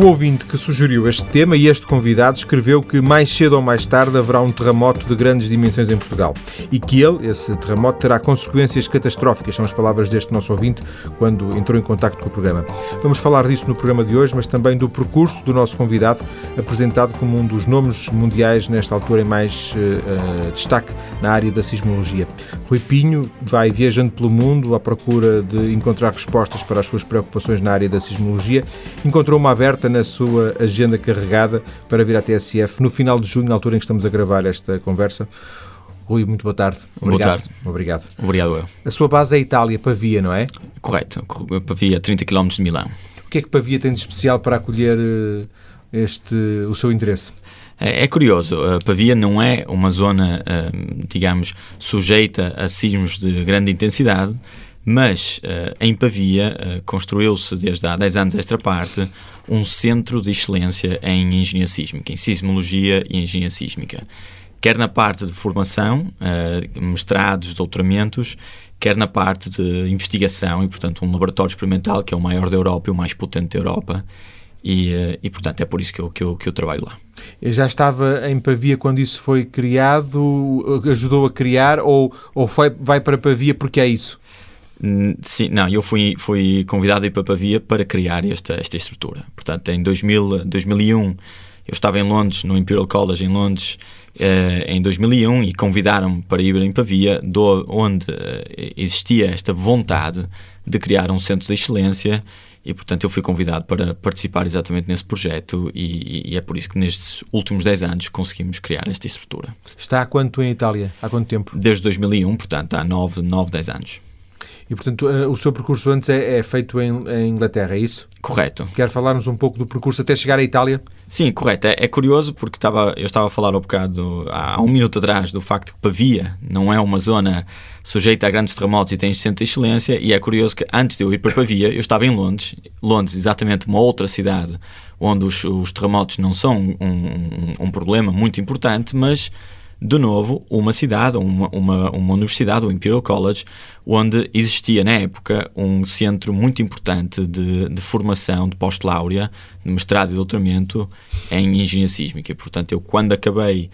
O ouvinte que sugeriu este tema e este convidado escreveu que mais cedo ou mais tarde haverá um terremoto de grandes dimensões em Portugal e que ele, esse terremoto, terá consequências catastróficas, são as palavras deste nosso ouvinte quando entrou em contato com o programa. Vamos falar disso no programa de hoje, mas também do percurso do nosso convidado, apresentado como um dos nomes mundiais nesta altura em mais uh, destaque na área da sismologia. Rui Pinho vai viajando pelo mundo à procura de encontrar respostas para as suas preocupações na área da sismologia. Encontrou uma aberta na sua agenda carregada para vir à TSF no final de junho, na altura em que estamos a gravar esta conversa. Rui, muito boa tarde. Obrigado. Boa tarde. Obrigado. Obrigado eu. A sua base é Itália, Pavia, não é? Correto. Pavia, 30 km de Milão. O que é que Pavia tem de especial para acolher eh, este, o seu interesse? É, é curioso, Pavia não é uma zona, eh, digamos, sujeita a sismos de grande intensidade, mas uh, em Pavia uh, construiu-se desde há 10 anos esta parte um centro de excelência em engenharia sísmica, em sismologia e engenharia sísmica. Quer na parte de formação, uh, mestrados, doutoramentos, quer na parte de investigação e, portanto, um laboratório experimental que é o maior da Europa e o mais potente da Europa. E, e portanto, é por isso que eu, que eu, que eu trabalho lá. Já estava em Pavia quando isso foi criado? Ajudou a criar? Ou, ou foi, vai para Pavia porque é isso? Sim, não, eu fui, fui convidado a ir para Pavia para criar esta, esta estrutura. Portanto, em 2000, 2001, eu estava em Londres, no Imperial College em Londres, eh, em 2001, e convidaram-me para ir em Pavia, do, onde eh, existia esta vontade de criar um centro de excelência e portanto eu fui convidado para participar exatamente nesse projeto e, e, é por isso que nestes últimos 10 anos conseguimos criar esta estrutura. Está há quanto em Itália? Há quanto tempo? Desde 2001, portanto há 9, 9 10 anos. E, portanto, eh, o seu percurso antes é, é feito em, em, Inglaterra, é isso? Correto. Quer falar-nos um pouco do percurso até chegar à Itália? Sim, correto. É, é, curioso porque estava, eu estava a falar um bocado, há um minuto atrás, do facto que Pavia não é uma zona sujeita a grandes terremotos e tem centro de excelência, e é curioso que antes de eu ir para Pavia, eu estava em Londres, Londres, exatamente uma outra cidade onde os, os terremotos não são um, um, um problema muito importante, mas de novo, uma cidade, uma, uma, uma universidade, o Imperial College, onde existia na época um centro muito importante de, de formação de pós-laurea, de mestrado e doutoramento em engenharia sísmica. E, portanto, eu quando acabei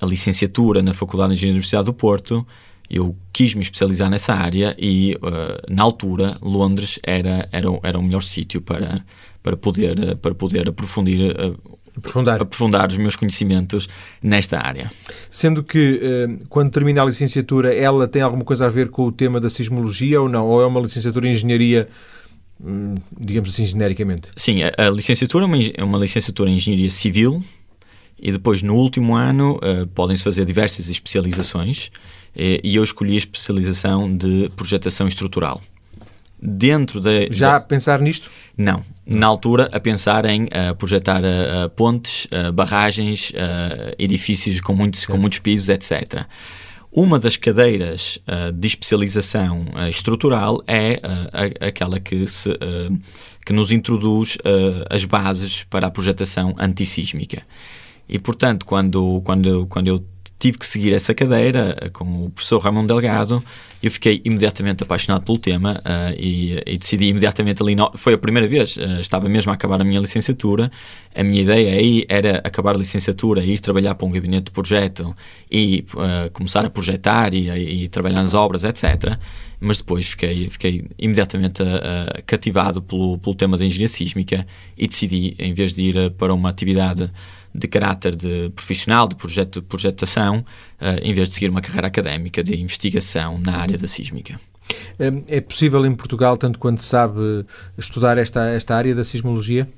a licenciatura na Faculdade de Engenharia da Universidade do Porto, eu quis me especializar nessa área e, uh, na altura, Londres era, era, era o melhor sítio para, para, poder, para poder aprofundir uh, aprofundar. aprofundar os meus conhecimentos nesta área. Sendo que, eh, quando termina a licenciatura, ela tem alguma coisa a ver com o tema da sismologia ou não? Ou é uma licenciatura em engenharia, hum, digamos assim, genericamente? Sim, a, licenciatura é uma, é uma, licenciatura em engenharia civil e depois, no último ano, uh, podem-se fazer diversas especializações uh, e eu escolhi a especialização de projetação estrutural dentro da. Já da... pensar nisto? Não. Na altura, a pensar em uh, projetar uh, pontes, uh, barragens, edifícios com muitos, com muitos pisos, etc. Uma das cadeiras de especialização estrutural é aquela que, se, que nos introduz as bases para a projetação antissísmica. E, portanto, quando, quando, quando eu tive que seguir essa cadeira com o professor Ramon Delgado. Eu fiquei imediatamente apaixonado pelo tema uh, e, e, decidi imediatamente ali. No... Foi a primeira vez, uh, estava mesmo a acabar a minha licenciatura. A minha ideia aí era acabar a licenciatura, ir trabalhar para um gabinete de projeto e uh, começar a projetar e, e, trabalhar nas obras, etc. Mas depois fiquei, fiquei imediatamente cativado pelo, pelo tema da engenharia sísmica e decidi, em vez de ir para uma atividade de caráter de profissional, de projeto, de projetação, uh, em vez de seguir uma carreira académica de investigação na área da sísmica. É possível em Portugal, tanto quanto sabe, estudar esta, esta área da sismologia?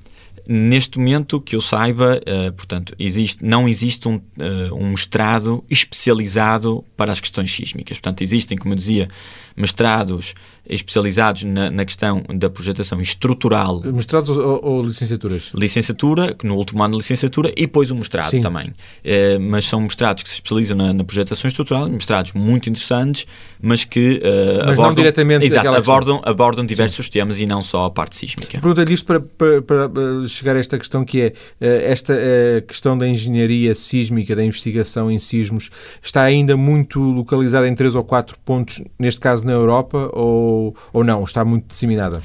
Neste momento, que eu saiba, uh, portanto, existe, não existe um, uh, um mestrado especializado para as questões sísmicas. Portanto, existem, como eu dizia, mestrados especializados na, na questão da projetação estrutural. Mestrados ou, ou, licenciaturas? Licenciatura, no último ano de licenciatura, e depois o mestrado Sim. também. Uh, mas são mestrados que se especializam na, na, projetação estrutural, mestrados muito interessantes, mas que mas abordam, diretamente exato, abordam, abordam diversos Sim. temas e não só a parte sísmica. Pergunta-lhe isto para, para, para chegar a esta questão que é eh, esta eh, questão da engenharia sísmica, da investigação em sismos, está ainda muito localizada em três ou quatro pontos, neste caso na Europa, ou, ou não? Está muito disseminada?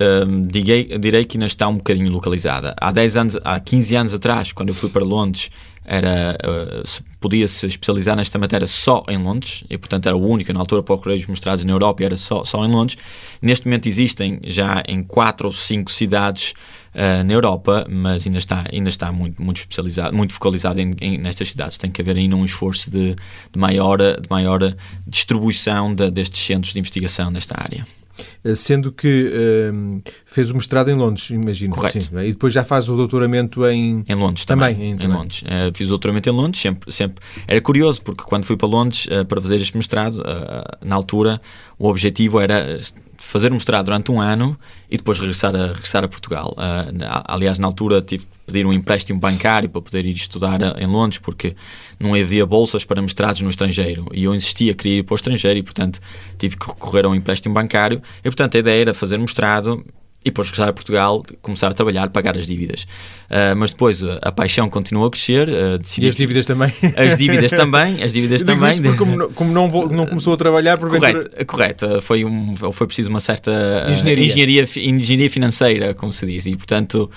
um, direi, direi que ainda está um bocadinho localizada. Há 10 anos, há 15 anos atrás, quando eu fui para Londres, era uh, podia-se especializar nesta matéria só em Londres e portanto era o único na altura para os mostrados na Europa era só, só em Londres. Neste momento existem já em quatro ou cinco cidades uh, na Europa mas ainda está ainda está muito muito especializado muito focalizado em, em nestas cidades. Tem que haver ainda um esforço de, de maior de maior distribuição de, destes centros de investigação nesta área. eh, sendo que um, fez o mestrado em Londres, imagino. Correto. É? e depois já faz o doutoramento em... Em Londres também. também em, em também. Londres. Uh, fiz o doutoramento em Londres, sempre, sempre... Era curioso, porque quando fui para Londres uh, para fazer este mestrado, uh, na altura, o objetivo era fazer um mestrado durante um ano e depois regressar a, regressar a Portugal. Uh, aliás, na altura tive que pedir um empréstimo bancário para poder ir estudar em Londres, porque não havia bolsas para mestrados no estrangeiro e eu insistia, queria ir para o estrangeiro e, portanto, tive que recorrer a um empréstimo bancário. E, portanto, a ideia era fazer mestrado e depois regressar a Portugal, começar a trabalhar, pagar as dívidas. Uh, mas depois uh, a paixão continuou a crescer. Uh, decidi... E as dívidas também? As dívidas também, as dívidas também. como, como não, não, começou a trabalhar, por Correto, correto. Foi, um, foi preciso uma certa engenharia. engenharia, engenharia financeira, como se diz, e portanto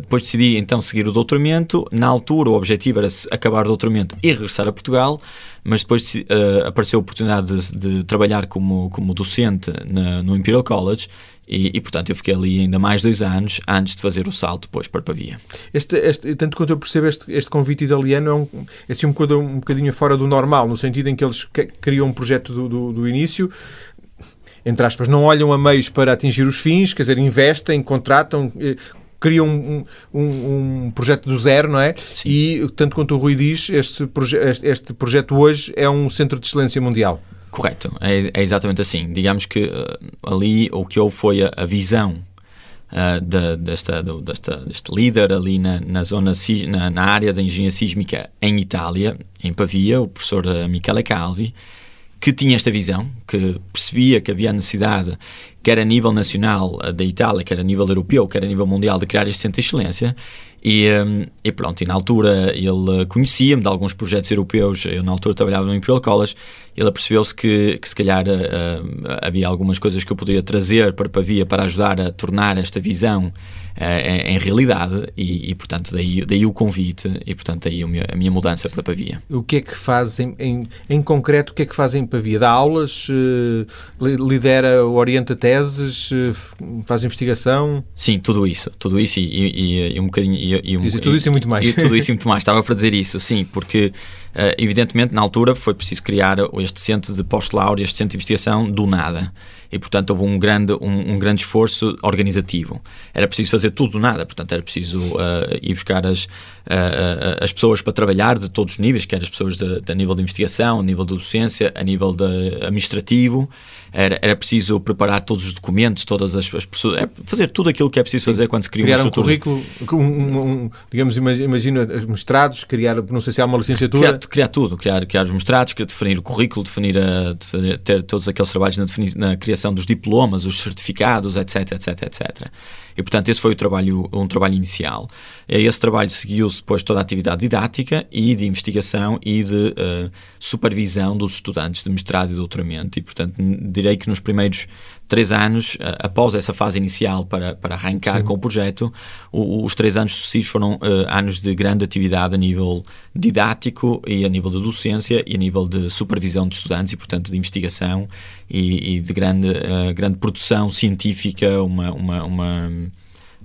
depois decidi então seguir o doutoramento. Na altura o objetivo era acabar o doutoramento e regressar a Portugal, mas depois apareceu a oportunidade de, de trabalhar como, como docente na, no Imperial College e, e, portanto, eu fiquei ali ainda mais dois anos antes de fazer o salto depois para Pavia. Este, este, tanto quanto eu percebo, este, este convite italiano é, um, é assim um, bocadinho, um bocadinho fora do normal, no sentido em que eles criam um projeto do, do, do início, entre aspas, não olham a meios para atingir os fins, quer dizer, investem, contratam, eh, criam um, um, um, projeto do zero, não é? Sim. E, tanto quanto o Rui diz, este, proje este, este projeto hoje é um centro de excelência mundial. Correto, é, é exatamente assim. Digamos que uh, ali o que houve foi a, a visão uh, de, desta, de, desta, deste líder ali na, na zona, na, na, área da engenharia sísmica em Itália, em Pavia, o professor uh, Michele Calvi, que tinha esta visão, que percebia que havia necessidade, quer a nível nacional da Itália, quer a nível europeu, quer a nível mundial, de criar este centro de excelência e, um, e, pronto, e na altura ele conhecia-me de alguns projetos europeus, eu na altura trabalhava no Imperial College, ele percebeu-se que, que se calhar uh, havia algumas coisas que eu poderia trazer para Pavia para ajudar a tornar esta visão em, realidade e, e, portanto daí, daí o convite e portanto daí a minha, a minha mudança para Pavia. O que é que faz em, em, concreto, o que é que faz em Pavia? Dá aulas, uh, lidera, orienta teses, faz investigação? Sim, tudo isso, tudo isso e, e, e um bocadinho e, um, tudo isso e muito mais. E tudo isso e muito mais. Estava para dizer isso, sim, porque evidentemente na altura foi preciso criar este centro de pós-laure, este centro de investigação do nada e, portanto, houve um grande, um, um, grande esforço organizativo. Era preciso fazer tudo do nada, portanto, era preciso uh, ir buscar as, uh, as pessoas para trabalhar de todos os níveis, quer as pessoas de, de nível de investigação, a nível de docência, a nível de administrativo, era, era preciso preparar todos os documentos, todas as, as pessoas, é fazer tudo aquilo que é preciso fazer quando se cria criar uma estrutura. um currículo, um, um, digamos, imagina os mestrados, criar, não sei se há uma licenciatura. Criar, criar tudo, criar, criar os mestrados, definir o currículo, definir, a, definir ter todos aqueles trabalhos na, na criação dos diplomas, os certificados, etc, etc, etc. E, portanto, esse foi o trabalho, um trabalho inicial. Esse trabalho seguiu-se depois toda a atividade didática e de investigação e de uh, supervisão dos estudantes de mestrado e doutoramento. E, portanto, direi que nos primeiros três anos, uh, após essa fase inicial para, para arrancar Sim. com o projeto, o, os três anos sucessivos foram uh, anos de grande atividade a nível didático e a nível de docência e a nível de supervisão de estudantes e, portanto, de investigação e, e de grande, grande produção científica, uma, uma, uma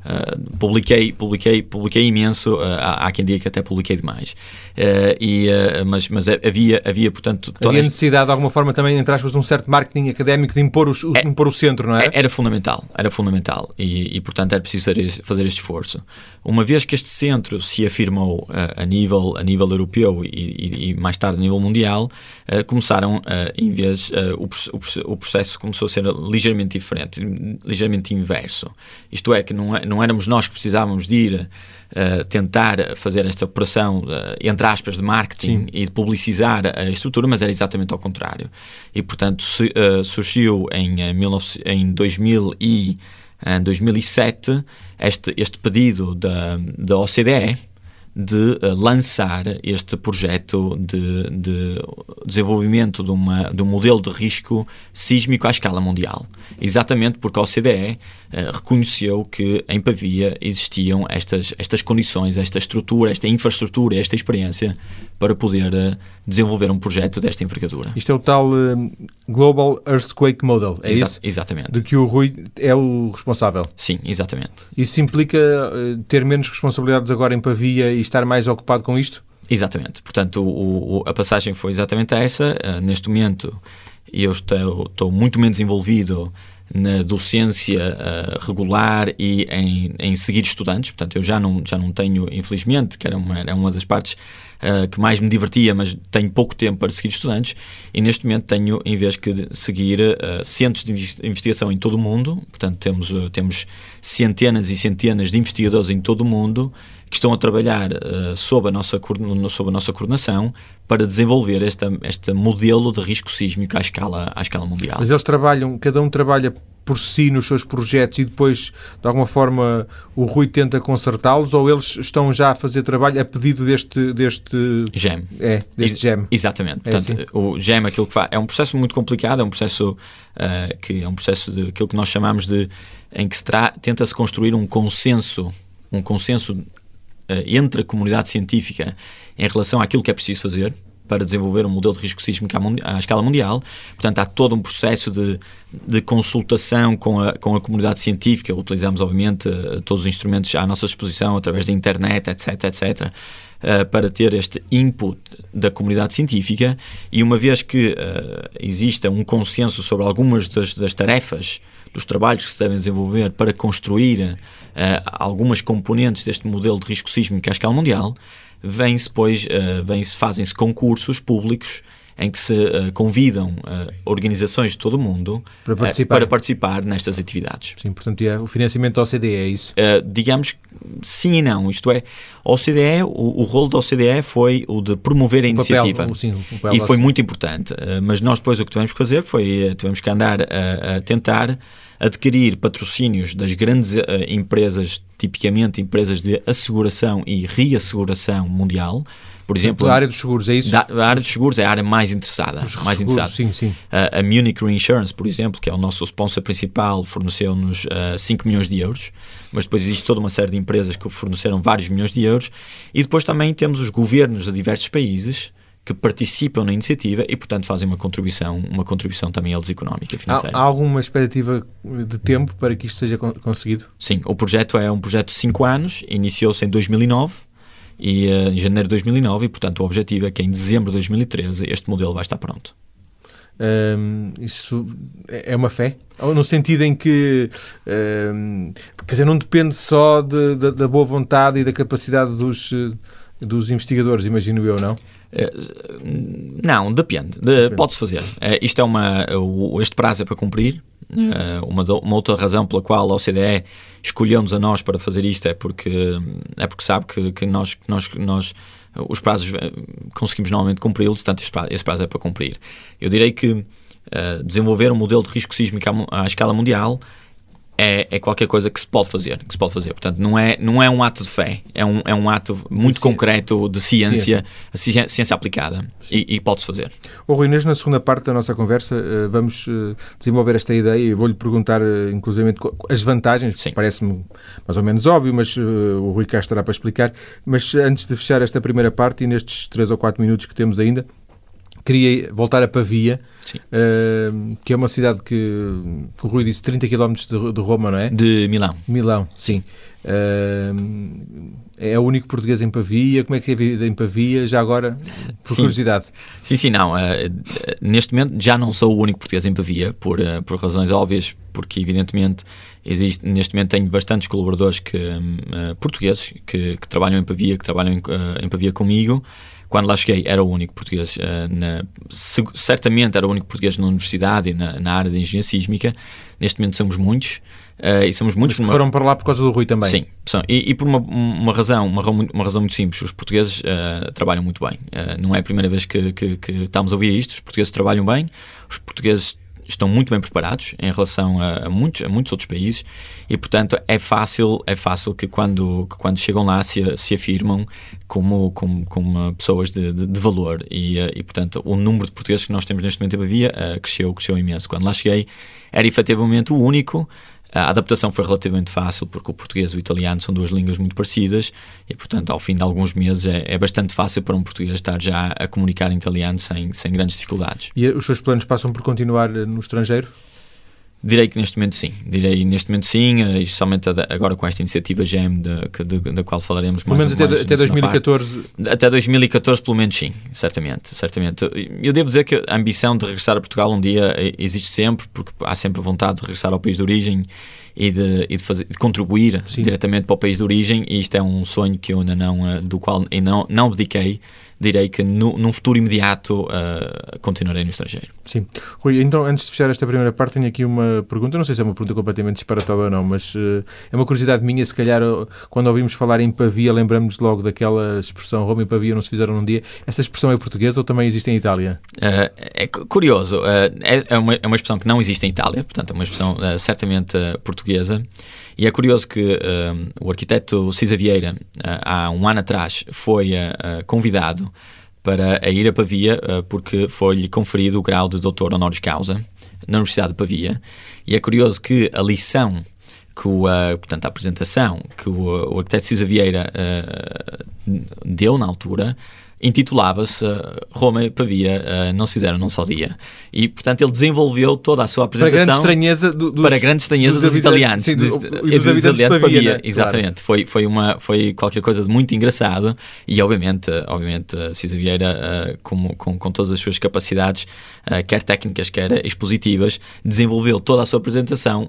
Uh, publiquei, publiquei, publiquei imenso, uh, há, há, quem diga que até publiquei demais. Uh, e, mas, mas havia, havia, portanto... Havia necessidade, de alguma forma, também, entre aspas, de um certo marketing académico de impor, os, é, impor o centro, não é? Era fundamental, era fundamental. E, e portanto, era preciso fazer este esforço. Uma vez que este centro se afirmou a, nível, a nível europeu e, e, mais tarde a nível mundial, começaram, em vez, o, o, processo começou a ser ligeiramente diferente, ligeiramente inverso. Isto é, que não, é, não não éramos nós que precisávamos de ir uh, tentar fazer esta operação, uh, entre aspas, de marketing Sim. e de publicizar a estrutura, mas era exatamente ao contrário. E, portanto, se, uh, surgiu em, em 2000 e, 2007 este, este pedido da, da OCDE de lançar este projeto de, de desenvolvimento de, uma, de um modelo de risco sísmico à escala mundial. Exatamente porque a OCDE uh, reconheceu que em Pavia existiam estas, estas condições, esta estrutura, esta infraestrutura, esta experiência para poder uh, desenvolver um projeto desta envergadura. Isto é o tal uh, Global Earthquake Model, é Exa isso? Exatamente. De que o Rui é o responsável. Sim, exatamente. Isso implica ter menos responsabilidades agora em Pavia e estar mais ocupado com isto? Exatamente. Portanto, o, o, a passagem foi exatamente essa. Neste momento, eu estou, estou, muito menos envolvido na docência uh, regular e em, em, seguir estudantes. Portanto, eu já não, já não tenho, infelizmente, que era uma, era uma das partes uh, que mais me divertia, mas tenho pouco tempo para seguir estudantes. E neste momento tenho, em vez de seguir centros de investigação em todo o mundo, portanto, temos, temos centenas e centenas de investigadores em todo o mundo que estão a trabalhar uh, sob, a nossa, sob a nossa coordenação para desenvolver esta, este modelo de risco sísmico à escala, à escala mundial. Mas eles trabalham, cada um trabalha por si nos seus projetos e depois, de alguma forma, o Rui tenta consertá-los ou eles estão já a fazer trabalho a pedido deste... deste GEM. É, deste GEM. Exatamente. É Portanto, assim? o GEM, aquilo que faz, é um processo muito complicado, é um processo uh, que é um processo de aquilo que nós chamamos de em que se tenta-se construir um consenso, um consenso uh, entre a comunidade científica em relação àquilo que é preciso fazer para desenvolver um modelo de risco sísmico à, à escala mundial. Portanto, há todo um processo de, de consultação com a, com a comunidade científica. Utilizamos, obviamente, uh, todos os instrumentos à nossa disposição, através da internet, etc., etc., uh, para ter este input da comunidade científica. E uma vez que uh, exista um consenso sobre algumas das, das tarefas dos trabalhos que se devem desenvolver para construir uh, algumas componentes deste modelo de risco sísmico à escala mundial, vem-se, pois, uh, fazem-se concursos públicos em que se uh, convidam uh, organizações de todo o mundo para participar. Uh, para participar nestas atividades. Sim, portanto, é o financiamento da OCDE, é isso? digamos sim e não, isto é, a OCDE, o, o rol da OCDE foi o de promover a o iniciativa papel, sim, e foi muito importante, mas nós depois o que tivemos que fazer foi, tivemos que andar a, a tentar adquirir patrocínios das grandes empresas, tipicamente empresas de asseguração e reasseguração mundial, por exemplo, a área dos seguros, é isso? Da, a área dos seguros é a área mais interessada. Os mais interessada. Sim, sim. Uh, a Munich Reinsurance, por exemplo, que é o nosso sponsor principal, forneceu-nos uh, 5 milhões de euros, mas depois existe toda uma série de empresas que forneceram vários milhões de euros, e depois também temos os governos de diversos países que participam na iniciativa e, portanto, fazem uma contribuição, uma contribuição também eles económica, financeira. Há, há alguma expectativa de tempo para que isto seja conseguido? Sim, o projeto é um projeto de 5 anos, iniciou-se em 2009 e uh, em janeiro de 2009 e, portanto, o objetivo é que em dezembro de 2013 este modelo vai estar pronto. Um, isso é uma fé? No sentido em que, um, quer dizer, não depende só de, de, da boa vontade e da capacidade dos, dos investigadores, imagino eu, não? Eh, não, depende. De, Pode-se fazer. Uh, isto é uma. Uh, este prazo é para cumprir. uma, uma, outra razão pela qual a OCDE escolheu-nos a nós para fazer isto é porque, é porque sabe que, que nós, nós, nós os prazos conseguimos normalmente cumpri-los, portanto, este prazo, este prazo é para cumprir. Eu direi que desenvolver um modelo de risco sísmico à, à escala mundial é, é, qualquer coisa que se pode fazer, que se pode fazer. Portanto, não é, não é um ato de fé, é um, é um ato muito concreto de ciência, ciência, ciência aplicada e, e pode-se fazer. O Rui Inês, na segunda parte da nossa conversa, eh, vamos eh, desenvolver esta ideia e vou-lhe perguntar, eh, inclusive, as vantagens, parece-me mais ou menos óbvio, mas o Rui cá estará para explicar. Mas antes de fechar esta primeira parte e nestes três ou quatro minutos que temos ainda, queria voltar a Pavia, uh, que é uma cidade que, que o Rui disse, 30 km de, de, Roma, não é? De Milão. Milão, sim. Uh, é o único português em Pavia. Como é que é a vida em Pavia? Já agora, por sim. curiosidade. Sim, sim, não. Uh, neste momento já não sou o único português em Pavia, por, uh, por razões óbvias, porque evidentemente existe, neste momento tenho bastantes colaboradores que, uh, portugueses que, que, trabalham em Pavia, que trabalham em, em Pavia comigo quando lá cheguei era o único português, uh, na, certamente era o único português na universidade e na, na área de engenharia sísmica. Neste momento somos muitos. Uh, e somos muitos. Mas foram para lá por causa do Rui também. Sim, são. E, e por uma, uma, razão, uma, uma razão muito simples. Os portugueses uh, trabalham muito bem. não é a primeira vez que, que, que, estamos a ouvir isto. Os portugueses trabalham bem. Os portugueses estão muito bem preparados em relação a, a, muitos, a muitos outros países e, portanto, é fácil, é fácil que quando, que quando chegam lá se, se afirmam como, como, como pessoas de, de, de valor e, e, portanto, o número de portugueses que nós temos neste momento em Bavia uh, cresceu, cresceu imenso. Quando lá cheguei, era efetivamente o único a adaptação foi relativamente fácil, porque o português e o italiano são duas línguas muito parecidas e, portanto, ao fim de alguns meses é, é bastante fácil para um português estar já a comunicar em italiano sem, sem grandes dificuldades. E os seus planos passam por continuar no estrangeiro? Direi que neste momento sim, direi neste momento sim, eh, especialmente agora com esta iniciativa GEM da qual falaremos pelo mais Pelo menos até, até 2014? Parte. Até 2014 pelo menos sim, certamente, certamente. Eu devo dizer que a ambição de regressar a Portugal um dia eh, existe sempre, porque há sempre vontade de regressar ao país de origem e de, e de, fazer, de contribuir sim. diretamente para o país de origem e isto é um sonho que eu ainda não, eh, do qual ainda não, não abdiquei direi que no, num futuro imediato uh, continuarei no estrangeiro. Sim. Rui, então antes de fechar esta primeira parte, tenho aqui uma pergunta, não sei se é uma pergunta completamente disparatada ou não, mas uh, é uma curiosidade minha, se calhar quando ouvimos falar em Pavia, lembramos logo daquela expressão Roma e Pavia não se fizeram num dia. Essa expressão é portuguesa ou também existe em Itália? Uh, é curioso, é, é, uma, é uma expressão que não existe em Itália, portanto é uma expressão certamente portuguesa. E é curioso que uh, o arquiteto Cisa Vieira, uh, há um ano atrás, foi uh, convidado para ir a Pavia porque foi-lhe conferido o grau de doutor honoris causa na Universidade de Pavia. E é curioso que a lição que o, portanto, a apresentação que o, o arquiteto Cisa Vieira deu na altura intitulava-se Roma e Pavia uh, não se fizeram num só dia. E, portanto, ele desenvolveu toda a sua apresentação para grande estranheza, do, dos, para grande estranheza dos, dos italianos. Sim, do, dos, dos, dos italianos Pavia. Né? Exatamente. Claro. Foi, foi, uma, foi qualquer coisa de muito engraçado e, obviamente, obviamente Cisa Vieira, com, com, com todas as suas capacidades, quer técnicas, quer expositivas, desenvolveu toda a sua apresentação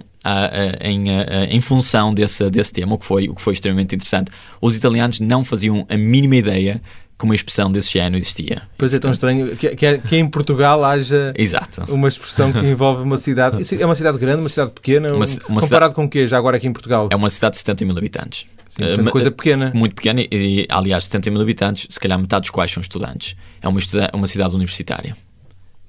em, em, função desse, desse tema, o que, foi, o que foi extremamente interessante. Os italianos não faziam a mínima ideia que uma expressão desse género existia. Pois é tão estranho que, que, que em Portugal haja Exato. uma expressão que envolve uma cidade. É uma cidade grande, uma cidade pequena? Uma, uma comparado cidade, com o quê, já agora aqui em Portugal? É uma cidade de 70 mil habitantes. Sim, portanto, uh, coisa pequena. Muito pequena e, aliás, 70 mil habitantes, se calhar metade dos quais são estudantes. É uma, uma cidade universitária.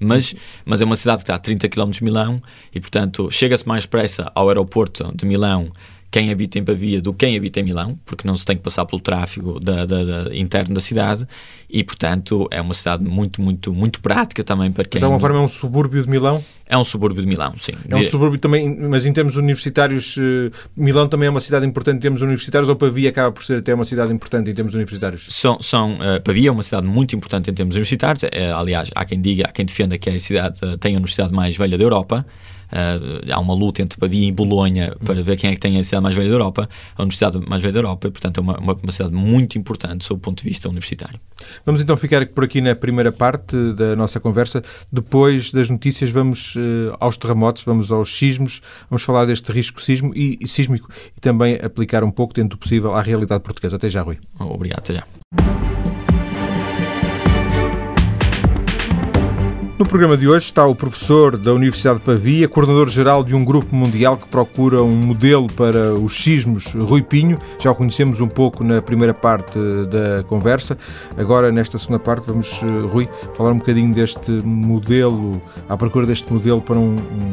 Mas, mas é uma cidade que está a 30 km de Milão e, portanto, chega-se mais depressa ao aeroporto de Milão quem habita em Pavia do que quem habita em Milão, porque não se tem que passar pelo tráfego da, da, da, interno da cidade e, portanto, é uma cidade muito, muito, muito prática também para quem... de alguma forma é um subúrbio de Milão? É um subúrbio de Milão, sim. É um subúrbio também, mas em termos universitários, eh, Milão também é uma cidade importante em termos universitários ou Pavia acaba por ser até uma cidade importante em termos universitários? São, são uh, Pavia é uma cidade muito importante em termos universitários, é, aliás, há quem diga, há quem defenda que é a cidade, uh, tem a universidade mais velha da Europa, Uh, há uma luta entre Pavia e Bolonha para ver quem é que tem a cidade mais velha da Europa, a universidade mais velha da Europa, e portanto é uma, uma, uma, cidade muito importante sob o ponto de vista universitário. Vamos então ficar por aqui na primeira parte da nossa conversa. Depois das notícias, vamos uh, aos terremotos, vamos aos sismos, vamos falar deste risco sísmico e, e sísmico e também aplicar um pouco, dentro do possível, à realidade portuguesa. Até já, Rui. Obrigado, até já. No programa de hoje está o professor da Universidade de Pavia, coordenador-geral de um grupo mundial que procura um modelo para os sismos, Rui Pinho. Já o conhecemos um pouco na primeira parte da conversa. Agora, nesta segunda parte, vamos, eh, Rui, falar um bocadinho deste modelo, à procura deste modelo para um, um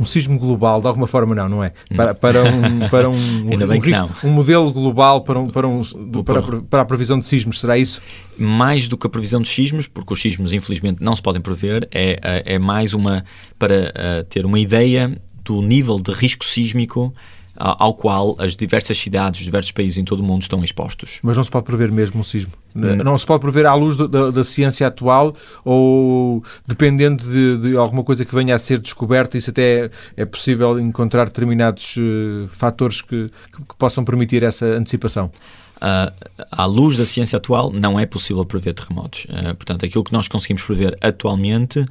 um sismo global, de alguma forma não, não é? Para, para um, para um, um, um modelo global para, um, para, um, para, para a previsão de sismos, será isso? Mais do que a previsão de sismos, porque os sismos infelizmente não se podem prever, é, é, é mais uma para uh, ter uma ideia do nível de risco sísmico ao qual as diversas cidades, os diversos países em todo o mundo estão expostos. Mas não se pode prever mesmo um sismo? Hum. Não se pode prever à luz da, da ciência atual ou dependendo de, de, alguma coisa que venha a ser descoberta, isso até é possível encontrar determinados uh, fatores que, que, que, possam permitir essa antecipação? Uh, à luz da ciência atual, não é possível prever terremotos. Uh, portanto, aquilo que nós conseguimos prever atualmente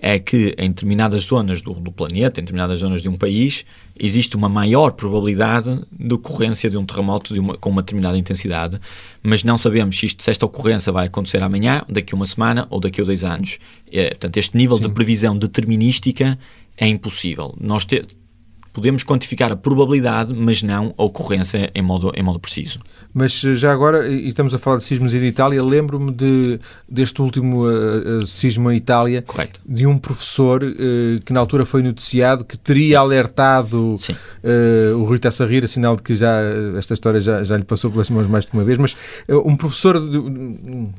é que em determinadas zonas do, do, planeta, em determinadas zonas de um país, existe uma maior probabilidade de ocorrência de um terremoto de uma, com uma determinada intensidade, mas não sabemos se, isto, se, esta ocorrência vai acontecer amanhã, daqui a uma semana ou daqui a dois anos. É, portanto, este nível Sim. de previsão determinística é impossível. Nós te, podemos quantificar a probabilidade, mas não a ocorrência em modo, em modo preciso. Mas eh, já agora, e estamos a falar de sismos em Itália, lembro-me de, deste último uh, sismo em Itália, Correto. de um professor uh, que na altura foi noticiado que teria Sim. alertado o Rui está a rir, sinal de que já esta história já, já lhe passou pelas mãos mais de uma vez, mas um professor,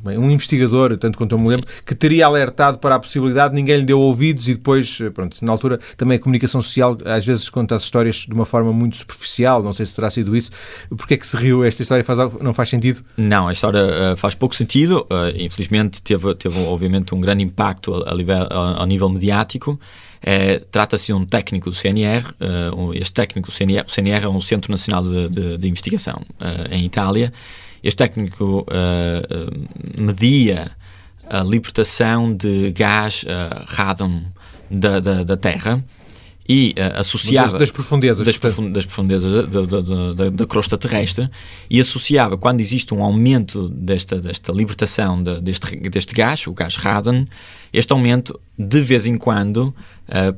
bem, um investigador, tanto quanto eu me lembro, Sim. que teria alertado para a possibilidade, ninguém lhe deu ouvidos e depois, pronto, na altura também a comunicação social às vezes conta as histórias de uma forma muito superficial, não sei se terá sido isso. Porquê é que se riu? Esta história faz, não faz sentido? Não, a história uh, faz pouco sentido. Uh, infelizmente teve, teve obviamente um grande impacto a, nível, a, a nível mediático. É, Trata-se de um técnico do CNR. Uh, este técnico do CNR, o CNR é um Centro Nacional de, de, de Investigação uh, em Itália. Este técnico uh, media a libertação de gás radon da, da, da Terra e uh, associava... Das, das, profundezas. Das, profundezas da, da, da, da, crosta terrestre e associava, quando existe um aumento desta, desta libertação de, deste, deste gás, o gás radon, este aumento, de vez em quando, uh,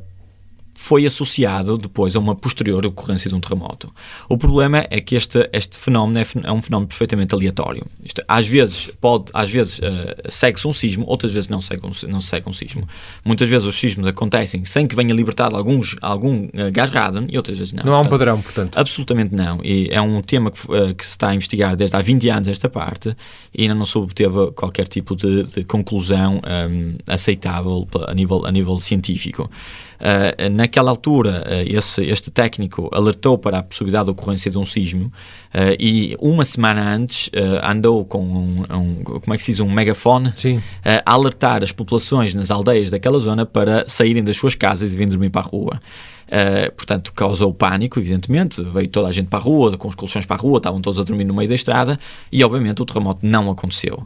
foi associado depois a uma posterior ocorrência de um terremoto. O problema é que este, este fenómeno é, é um fenómeno perfeitamente aleatório. Isto, às vezes pode, às vezes uh, segue-se um sismo, outras vezes não segue, um, não segue um sismo. Muitas vezes os sismos acontecem sem que venha libertado alguns, algum uh, gás radon e outras vezes não. Não há um padrão, portanto. Absolutamente não. E é um tema que, uh, que se está a investigar desde há 20 anos esta parte e ainda não se obteve qualquer tipo de, de conclusão um, aceitável a nível, a nível científico. Uh, naquela altura, uh, esse, este técnico alertou para a possibilidade de ocorrência de um sismo uh, e uma semana antes andou com um, um, como é que se diz, um megafone a alertar as populações nas aldeias daquela zona para saírem das suas casas e virem dormir para a rua. Uh, portanto, causou pânico, evidentemente. Veio toda a gente para a rua, com os colchões para a rua, estavam todos a dormir no meio da estrada e, obviamente, o terremoto não aconteceu.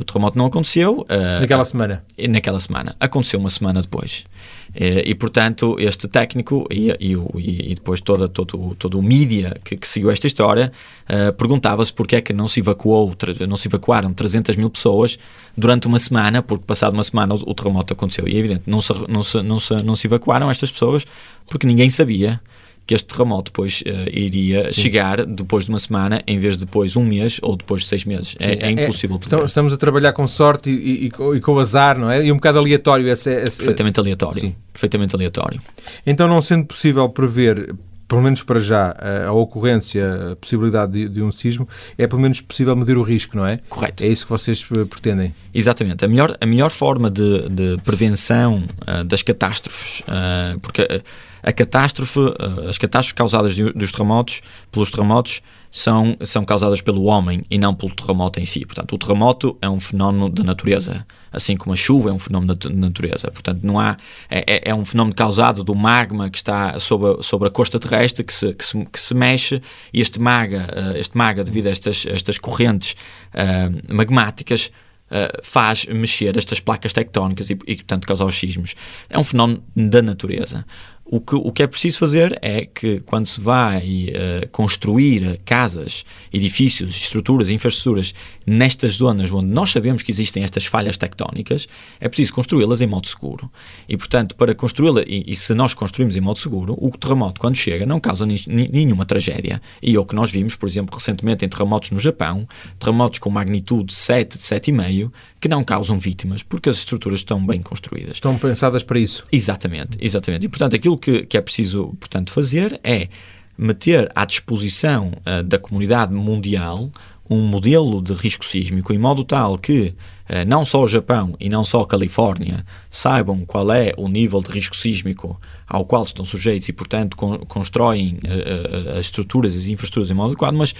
O terremoto não aconteceu. Uh, naquela semana? Naquela semana. Aconteceu uma semana depois. Uh, e, portanto, este técnico e, e, e, depois toda, todo, todo o mídia que, que seguiu esta história uh, perguntava-se porque é que não se, evacuou, não se evacuaram 300 mil pessoas durante uma semana, porque passado uma semana o, o terremoto aconteceu. E é evidente, não se, não, se, não, se, não se evacuaram estas pessoas porque ninguém sabia que este terremoto depois uh, iria Sim. chegar depois de uma semana em vez de depois um mês ou depois de seis meses. É, é, é, impossível. É, estamos a trabalhar com sorte e, e, e, com o azar, não é? E um bocado aleatório. Esse, esse, perfeitamente aleatório. Sim. Perfeitamente aleatório. Então, não sendo possível prever pelo menos para já, a, ocorrência, a possibilidade de, de, um sismo, é pelo menos possível medir o risco, não é? Correto. É isso que vocês eh, pretendem? Exatamente. A melhor, a melhor forma de, de prevenção uh, das catástrofes, uh, porque a catástrofe, uh, as catástrofes causadas dos terremotos, pelos terremotos, são, são causadas pelo homem e não pelo terremoto em si. Portanto, o terremoto é um fenómeno da natureza, assim como a chuva é um fenómeno da natureza. Portanto, não há, é, é, é um fenómeno causado do magma que está sobre sobre a costa terrestre, que se, que se, que se mexe, e este maga, uh, este maga devido a estas, estas correntes uh, magmáticas, Uh, faz mexer estas placas tectónicas e, e, portanto, causar os sismos. É um fenómeno da natureza. O que, o que é preciso fazer é que, quando se vai uh, construir casas, edifícios, estruturas, infraestruturas nestas zonas onde nós sabemos que existem estas falhas tectónicas, é preciso construí-las em modo seguro. E, portanto, para construí-la, e, e, se nós construímos em modo seguro, o terremoto, quando chega, não causa ni, nenhuma tragédia. E é o que nós vimos, por exemplo, recentemente em terremotos no Japão, terremotos com magnitude 7, de 7,5, que não causam vítimas, porque as estruturas estão bem construídas. Estão pensadas para isso. Exatamente, exatamente. E, portanto, aquilo que, que é preciso, portanto, fazer é meter à disposição uh, da comunidade mundial um modelo de risco sísmico em modo tal que uh, não só o Japão e não só a Califórnia saibam qual é o nível de risco sísmico ao qual estão sujeitos e, portanto, con constroem uh, as estruturas e as infraestruturas em modo adequado, mas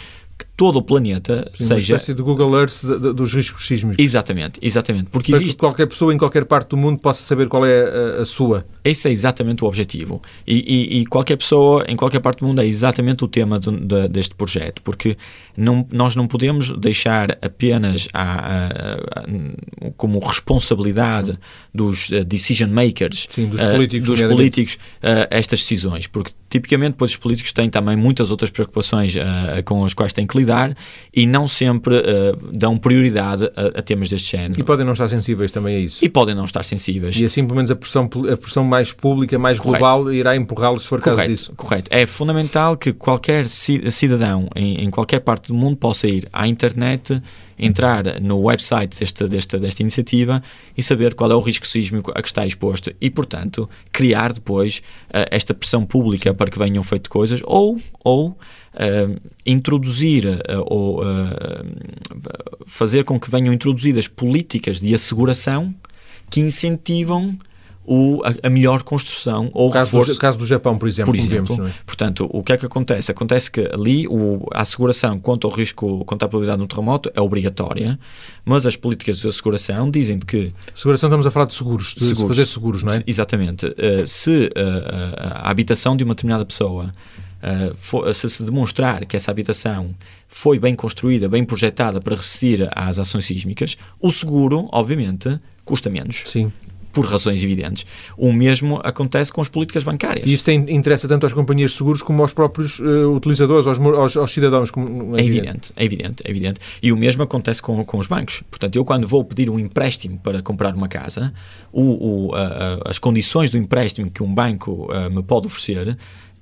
todo o planeta Sim, seja. Uma espécie de Google Earth de, de, dos riscos sísmicos. Exatamente, exatamente. Porque Para existe... que qualquer pessoa em qualquer parte do mundo possa saber qual é a, a sua. Esse é exatamente o objetivo. E, e, e, qualquer pessoa em qualquer parte do mundo é exatamente o tema de, de, deste projeto, porque não, nós não podemos deixar apenas a, a, como responsabilidade dos uh, decision makers, Sim, dos políticos, uh, dos políticos uh, estas decisões, porque Tipicamente, depois os políticos têm também muitas outras preocupações com as quais têm que lidar e não sempre uh, dão prioridade a, a, temas deste género. E podem não estar sensíveis também a isso. E podem não estar sensíveis. E assim, pelo menos, a pressão, a pressão mais pública, mais Correto. global, irá empurrá-los se for Correto. caso disso. Correto. É fundamental que qualquer cidadão em, em qualquer parte do mundo possa ir à internet entrar no website desta, desta, desta iniciativa e saber qual é o risco sísmico a que está exposto e, portanto, criar depois uh, esta pressão pública para que venham feito coisas ou, ou introduzir uh, ou fazer com que venham introduzidas políticas de asseguração que incentivam o, a, a, melhor construção ou o caso, reforço. Do, caso do Japão, por exemplo. Por exemplo. Vemos, é? Portanto, o que é que acontece? Acontece que ali o, a asseguração contra o risco, contra a probabilidade no terremoto é obrigatória, mas as políticas de asseguração dizem que... Seguração estamos a falar de seguros, de seguros. fazer seguros, não é? Exatamente. Uh, se uh, a habitação de uma determinada pessoa Uh, for, se se demonstrar que essa habitação foi bem construída, bem projetada para resistir às ações sísmicas, o seguro, obviamente, custa menos. Sim por razões evidentes. O mesmo acontece com as políticas bancárias. E isso tem, interessa tanto às companhias de seguros como aos próprios uh, utilizadores, aos, aos, aos cidadãos. Como é, é evidente, é evidente, é evidente. E o mesmo acontece com, com os bancos. Portanto, eu quando vou pedir um empréstimo para comprar uma casa, o, o, as condições do empréstimo que um banco uh, me pode oferecer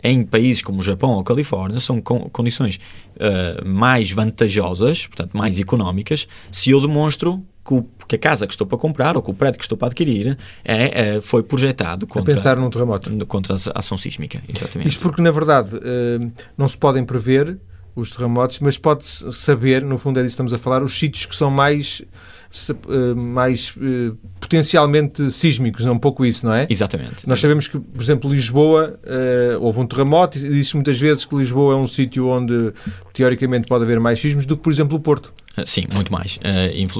em países como o Japão ou a Califórnia são condições uh, mais vantajosas, portanto mais económicas, se eu demonstro que, o, que, a casa que estou para comprar ou que o prédio que estou para adquirir é, é foi projetado contra, a pensar num terremoto. contra a ação sísmica. Exatamente. Isto porque, na verdade, eh, não se podem prever os terremotos, mas pode-se saber, no fundo é disso que estamos a falar, os sítios que são mais eh, mais uh, potencialmente sísmicos, é um pouco isso, não é? Exatamente. Nós sabemos que, por exemplo, Lisboa, uh, houve um terremoto e diz-se muitas vezes que Lisboa é um sítio onde, teoricamente, pode haver mais sismos do que, por exemplo, o Porto. Sim, muito mais.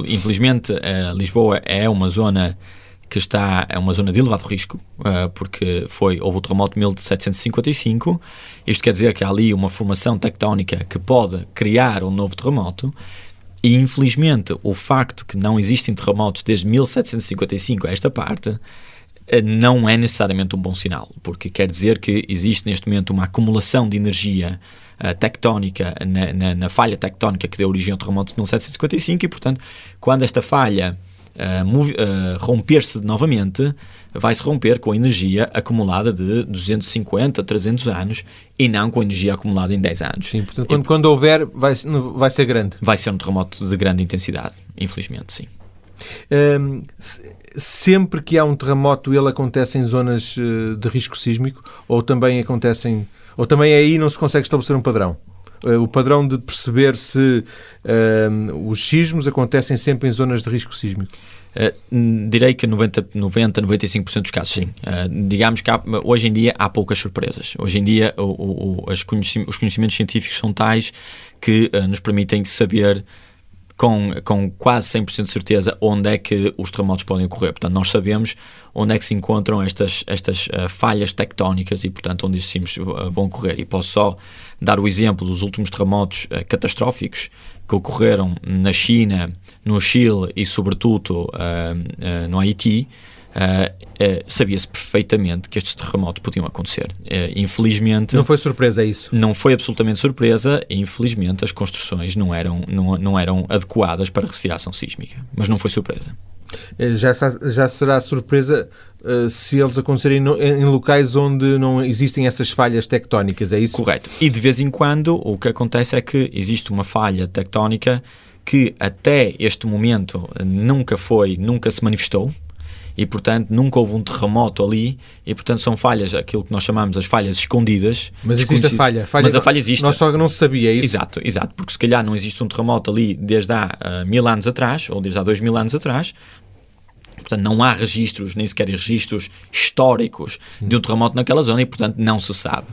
infelizmente, Lisboa é uma zona que está é uma zona de elevado risco, porque foi houve o terremoto de 1755. Isto quer dizer que há ali uma formação tectónica que pode criar um novo terremoto. E infelizmente o facto que não existem terremotos desde 1755 a esta parte eh, não é necessariamente um bom sinal, porque quer dizer que existe neste momento uma acumulação de energia uh, tectónica na, na, na, falha tectónica que deu origem ao terremoto de 1755 e, portanto, quando esta falha uh, romper-se novamente, vai se romper com a energia acumulada de 250, 300 anos e não com a energia acumulada em 10 anos. Sim, portanto, quando, e, quando houver, vai, vai ser grande. Vai ser um terremoto de grande intensidade, infelizmente, sim. Um, sempre que há um terremoto, ele acontece em zonas eh, de risco sísmico ou também acontecem, ou também aí não se consegue estabelecer um padrão? Eh, o padrão de perceber se um, os sismos acontecem sempre em zonas de risco sísmico? Uh, direi que 90, 90 95% dos casos, sim. Uh, digamos que há, hoje em dia há poucas surpresas. Hoje em dia o, o, o, conhecimentos, os conhecimentos científicos são tais que uh, nos permitem saber com, com quase 100% de certeza onde é que os terremotos podem ocorrer. Portanto, nós sabemos onde é que se encontram estas, estas falhas tectónicas e, portanto, onde estes sismos vão ocorrer. E posso só dar o exemplo dos últimos terremotos catastróficos que ocorreram na China, no Chile e, sobretudo, uh, uh, no Haiti, uh, sabia-se perfeitamente que estes terremotos podiam acontecer. infelizmente. Não foi surpresa, é isso? Não foi absolutamente surpresa infelizmente, as construções não eram, não, não eram adequadas para à ação sísmica. Mas não foi surpresa. Já, já será surpresa uh, se eles acontecerem no, em locais onde não existem essas falhas tectónicas, é isso? Correto. E de vez em quando o que acontece é que existe uma falha tectónica que até este momento nunca foi, nunca se manifestou e, portanto, nunca houve um terremoto ali e, portanto, são falhas, aquilo que nós chamamos as falhas escondidas. Mas existe a falha. falha. Mas a falha existe. Nós só não se sabia isso. Exato, exato, porque se calhar não existe um terremoto ali desde há uh, mil anos atrás, ou desde há dois mil anos atrás, Portanto, não há registros, nem sequer registros históricos de um terremoto naquela zona e, portanto, não se sabe.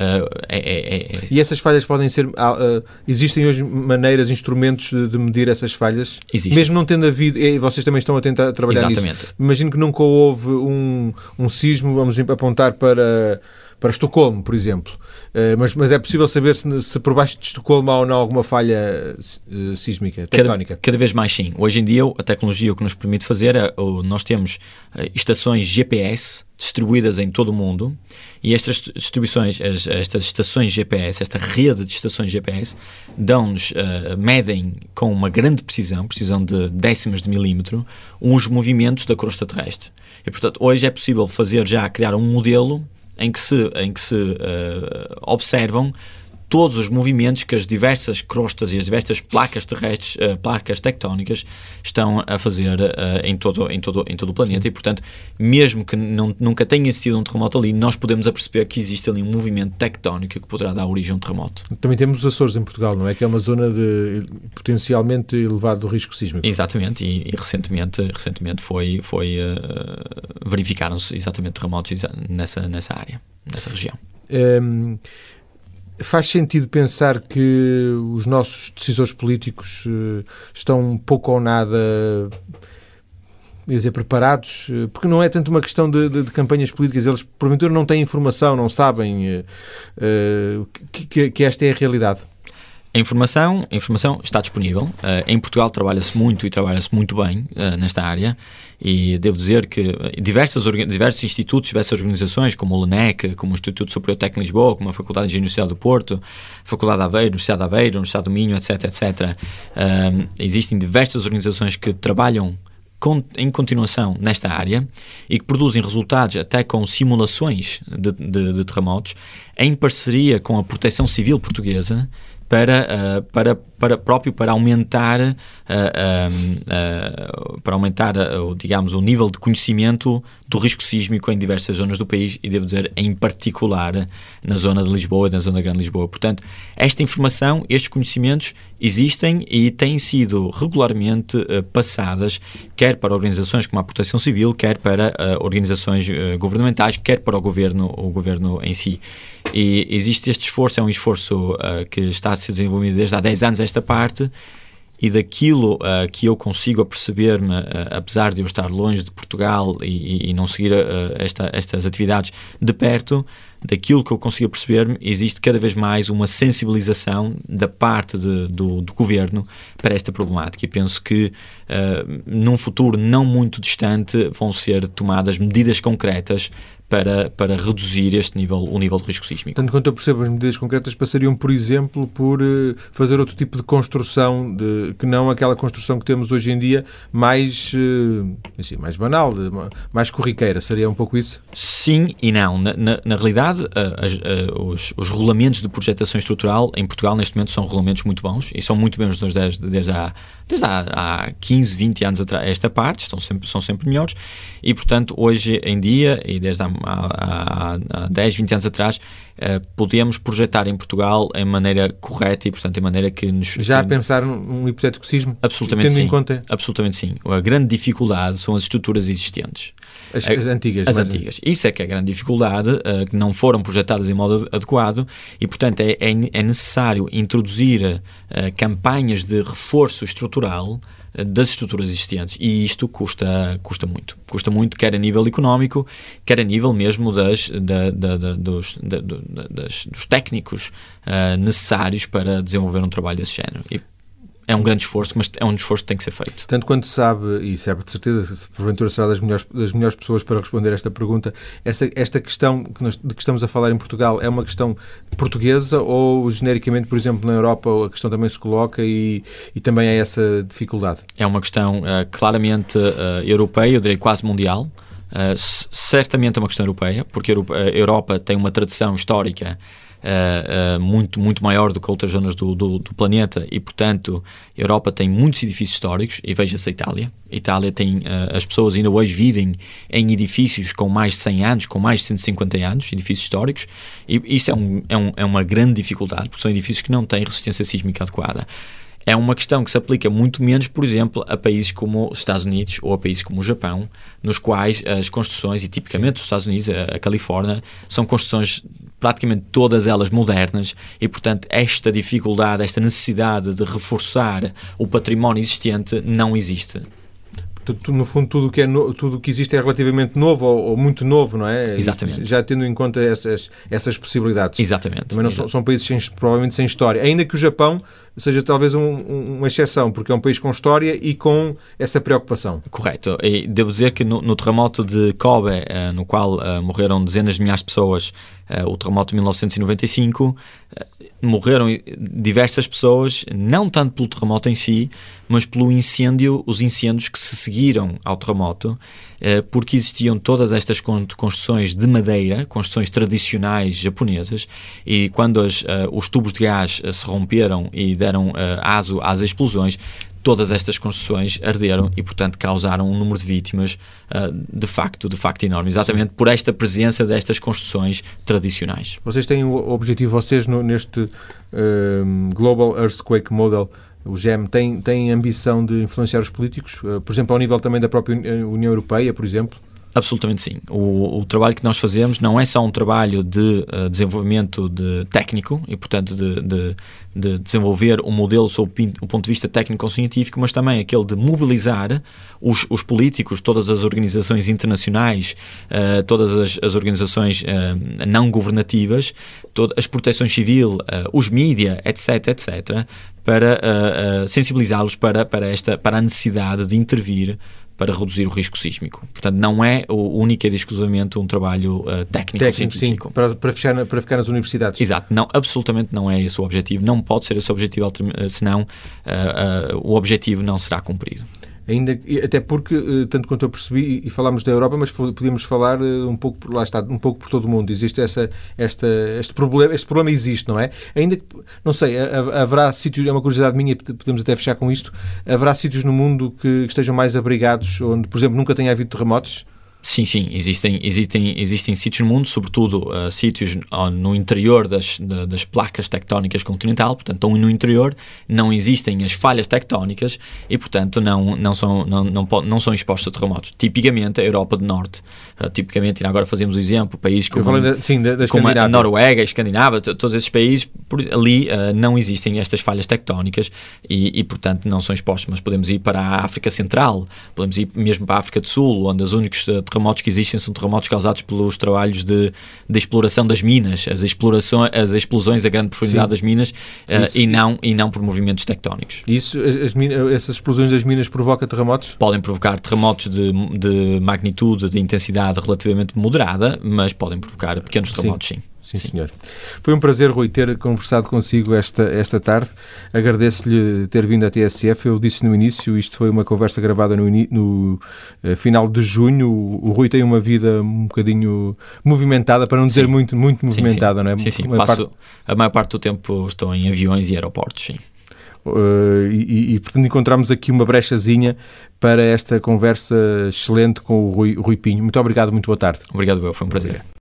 Uh, é, é, é, e essas falhas podem ser. Uh, existem hoje maneiras, instrumentos de, de medir essas falhas? Existe. Mesmo não tendo havido. E vocês também estão a tentar trabalhar Exatamente. nisso. Imagino que nunca houve um, um sismo, vamos apontar para para Estocolmo, por exemplo. Uh, mas, mas é possível saber se, se por baixo de Estocolmo há ou não alguma falha uh, sísmica, tectónica? Cada, cada, vez mais sim. Hoje em dia, a tecnologia o que nos permite fazer é, nós temos estações GPS distribuídas em todo o mundo e estas distribuições, as, estas estações GPS, esta rede de estações GPS, dão-nos, uh, medem com uma grande precisão, precisão de décimas de milímetro, os movimentos da crosta terrestre. E, portanto, hoje é possível fazer já, criar um modelo em que se, em que se uh, observam todos os movimentos que as diversas crostas e as diversas placas terrestres, uh, placas tectónicas, estão a fazer uh, em, todo, em, todo, em todo o planeta. E, portanto, mesmo que não, nunca tenha existido um terremoto ali, nós podemos aperceber que existe ali um movimento tectónico que poderá dar origem a um terremoto. Também temos os Açores em Portugal, não é? Que é uma zona de potencialmente elevado risco sísmico. Exatamente, e, e recentemente, recentemente foi, foi uh, verificaram-se exatamente terremotos nessa, nessa área, nessa região. Um, Faz sentido pensar que os nossos decisores políticos uh, estão pouco ou nada dizer, preparados, eh, porque não é tanto uma questão de, de, de, campanhas políticas, eles porventura não têm informação, não sabem uh, que, que, esta é a realidade. A informação, a informação está disponível. Uh, em Portugal trabalha-se muito e trabalha-se muito bem uh, nesta área e devo dizer que diversas, diversos institutos, diversas organizações, como o LENEC, como o Instituto Superior Técnico de Lisboa, como a Faculdade de Engenharia do Porto, Faculdade de Aveiro, Universidade de Aveiro, Universidade do Minho, etc, etc. Uh, existem diversas organizações que trabalham em continuação nesta área e que produzem resultados até com simulações de, de, de terremotos em parceria com a Proteção Civil Portuguesa para, uh, para, para próprio para aumentar, uh, uh, para aumentar digamos, o nível de conhecimento do risco sísmico em diversas zonas do país e, devo dizer, em particular na zona de Lisboa e na zona da Grande Lisboa. Portanto, esta informação, estes conhecimentos existem e têm sido regularmente passadas, quer para organizações como a Proteção Civil, quer para organizações governamentais, quer para o governo, o governo em si. E existe este esforço, é um esforço que está a ser desenvolvido desde há 10 anos esta parte, e daquilo uh, que eu consigo aperceber-me, uh, apesar de eu estar longe de Portugal e, e não seguir esta, estas atividades de perto, daquilo que eu consigo perceber-me, existe cada vez mais uma sensibilização da parte de, do, do, governo para esta problemática. E penso que uh, num futuro não muito distante vão ser tomadas medidas concretas para, para reduzir este nível, o nível de risco sísmico. Tanto quanto eu percebo, as medidas concretas passariam, por exemplo, por uh, fazer outro tipo de construção, de, que não aquela construção que temos hoje em dia, mais, uh, assim, mais banal, de, mais corriqueira. Seria um pouco isso? Sim e não. Na, na, na realidade, uh, os, os regulamentos de projetação estrutural em Portugal, neste momento, são regulamentos muito bons e são muito bons desde, desde há desde há, há 15, 20 anos atrás, esta parte, estão sempre, são sempre melhores, e portanto, hoje em dia, e desde há, há, há 10, 20 anos atrás, uh, podemos projetar em Portugal em maneira correta e, portanto, em maneira que nos... Já a pensar num hipotético sismo? Absolutamente tendo sim. Em conta... Absolutamente sim. A grande dificuldade são as estruturas existentes. As, as antigas. As antigas. Isso é que é a grande dificuldade, uh, que não foram projetadas em modo adequado e, portanto, é, é, é necessário introduzir uh, campanhas de reforço estrutural das estruturas existentes e isto custa, custa muito. Custa muito, quer a nível económico, quer a nível mesmo das, da, da, da, dos, das, dos técnicos necessários para desenvolver um trabalho desse género. E, é um grande esforço, mas é um esforço que tem que ser feito. Tanto quanto sabe, e sabe de certeza, se porventura será das melhores, das melhores pessoas para responder esta pergunta, esta, esta questão que nós, de que estamos a falar em Portugal é uma questão portuguesa ou genericamente, por exemplo, na Europa a questão também se coloca e, e também é essa dificuldade? É uma questão uh, claramente uh, europeia, eu diria quase mundial. Uh, certamente é uma questão europeia, porque a Europa tem uma tradição histórica uh, muito, muito maior do que outras zonas do, do, do, planeta e, portanto, a Europa tem muitos edifícios históricos e veja-se a Itália. A Itália tem, uh, as pessoas ainda hoje vivem em edifícios com mais de 100 anos, com mais de 150 anos, edifícios históricos, e isso é, um, é, um, é uma grande dificuldade, porque são edifícios que não têm resistência sísmica adequada é uma questão que se aplica muito menos, por exemplo, a países como os Estados Unidos ou a países como o Japão, nos quais as construções, e tipicamente os Estados Unidos, a, Califórnia, são construções praticamente todas elas modernas e, portanto, esta dificuldade, esta necessidade de reforçar o património existente não existe. No fundo, tudo o que, é no, tudo que existe é relativamente novo ou, ou, muito novo, não é? Exatamente. Já tendo em conta essas, essas possibilidades. Exatamente. Também não são, são, países sem, provavelmente sem história. Ainda que o Japão seja talvez um, um, uma exceção, porque é um país com história e com essa preocupação. Correto. E devo dizer que no, no terremoto de Kobe, uh, no qual uh, morreram dezenas de milhares de pessoas, uh, o terremoto de 1995, morreram diversas pessoas, não tanto pelo terremoto em si, mas pelo incêndio, os incêndios que se seguiram ao terremoto, eh, porque existiam todas estas construções de madeira, construções tradicionais japonesas, e quando as, eh, os tubos de gás eh, se romperam e deram aso às explosões, todas estas construções arderam e, portanto, causaram um número de vítimas uh, de facto, de facto enorme, exatamente por esta presença destas construções tradicionais. Vocês têm o objetivo, vocês no, neste uh, Global Earthquake Model, o GEM, têm, têm ambição de influenciar os políticos, uh, por exemplo, ao nível também da própria União Europeia, por exemplo? Absolutamente sim. O, o, trabalho que nós fazemos não é só um trabalho de uh, desenvolvimento de técnico e, portanto, de, de, de, desenvolver um modelo sob o ponto de vista técnico-científico, mas também aquele de mobilizar os, os políticos, todas as organizações internacionais, uh, todas as, as organizações uh, não governativas, todas as proteções civil, os mídia, etc., etc., para sensibilizá-los para, para, esta, para a necessidade de intervir para reduzir o risco sísmico. Portanto, não é o único e exclusivamente um trabalho uh, técnico-científico. Sim, para, para, fechar, para ficar nas universidades. Exato, não, absolutamente não é esse o objetivo, não pode ser esse o objetivo, eh, senão uh, uh, o objetivo não será cumprido. Ainda, até porque, eh, tanto quanto eu percebi, e falámos da Europa, mas podíamos falar eh, um pouco, por, lá está, um pouco por todo o mundo. Existe essa, esta, este, problema, este problema existe, não é? Ainda que, não sei, haverá sítios, é uma curiosidade minha, podemos até fechar com isto, haverá sítios no mundo que estejam mais abrigados, onde, por exemplo, nunca tenha havido terremotos? Sim, sim, existem, existem, existem sítios no mundo, sobretudo uh, sítios no interior das, das placas tectónicas continental, portanto, estão no interior, não existem as falhas tectónicas e, portanto, não, não, são, não, não, não são expostos a terremotos. Tipicamente, a Europa do Norte, uh, tipicamente, e agora fazemos o exemplo, países como, da, sim, da, da como a Noruega, a Escandinávia, todos esses países, por, ali uh, não existem estas falhas tectónicas e, e, portanto, não são expostos, mas podemos ir para a África Central, podemos ir mesmo para a África do Sul, onde os únicos terremotos que existem são terremotos causados pelos trabalhos de, de exploração das minas, as, explorações, as explosões a grande profundidade Sim. das minas uh, e, não, e não por movimentos tectónicos. Isso, as, essas explosões das minas provocam terremotos? Podem provocar terremotos de, de magnitude, de intensidade relativamente moderada, mas podem provocar pequenos terremotos, sim. sim. Sim, senhor. Foi um prazer, Rui, ter conversado consigo esta, esta tarde. Agradeço-lhe ter vindo à TSF. Eu disse no início, isto foi uma conversa gravada no, no uh, final de junho. O, o, Rui tem uma vida um bocadinho movimentada, para não dizer sim. muito, muito movimentada, sim, não é? Sim, sim. Passo, parte... A maior parte do tempo estou em aviões e aeroportos, sim. Uh, e, e, portanto encontramos aqui uma brechazinha para esta conversa excelente com o Rui, Rui Pinho. Muito obrigado, muito boa tarde. Obrigado, eu, foi um prazer. Obrigado.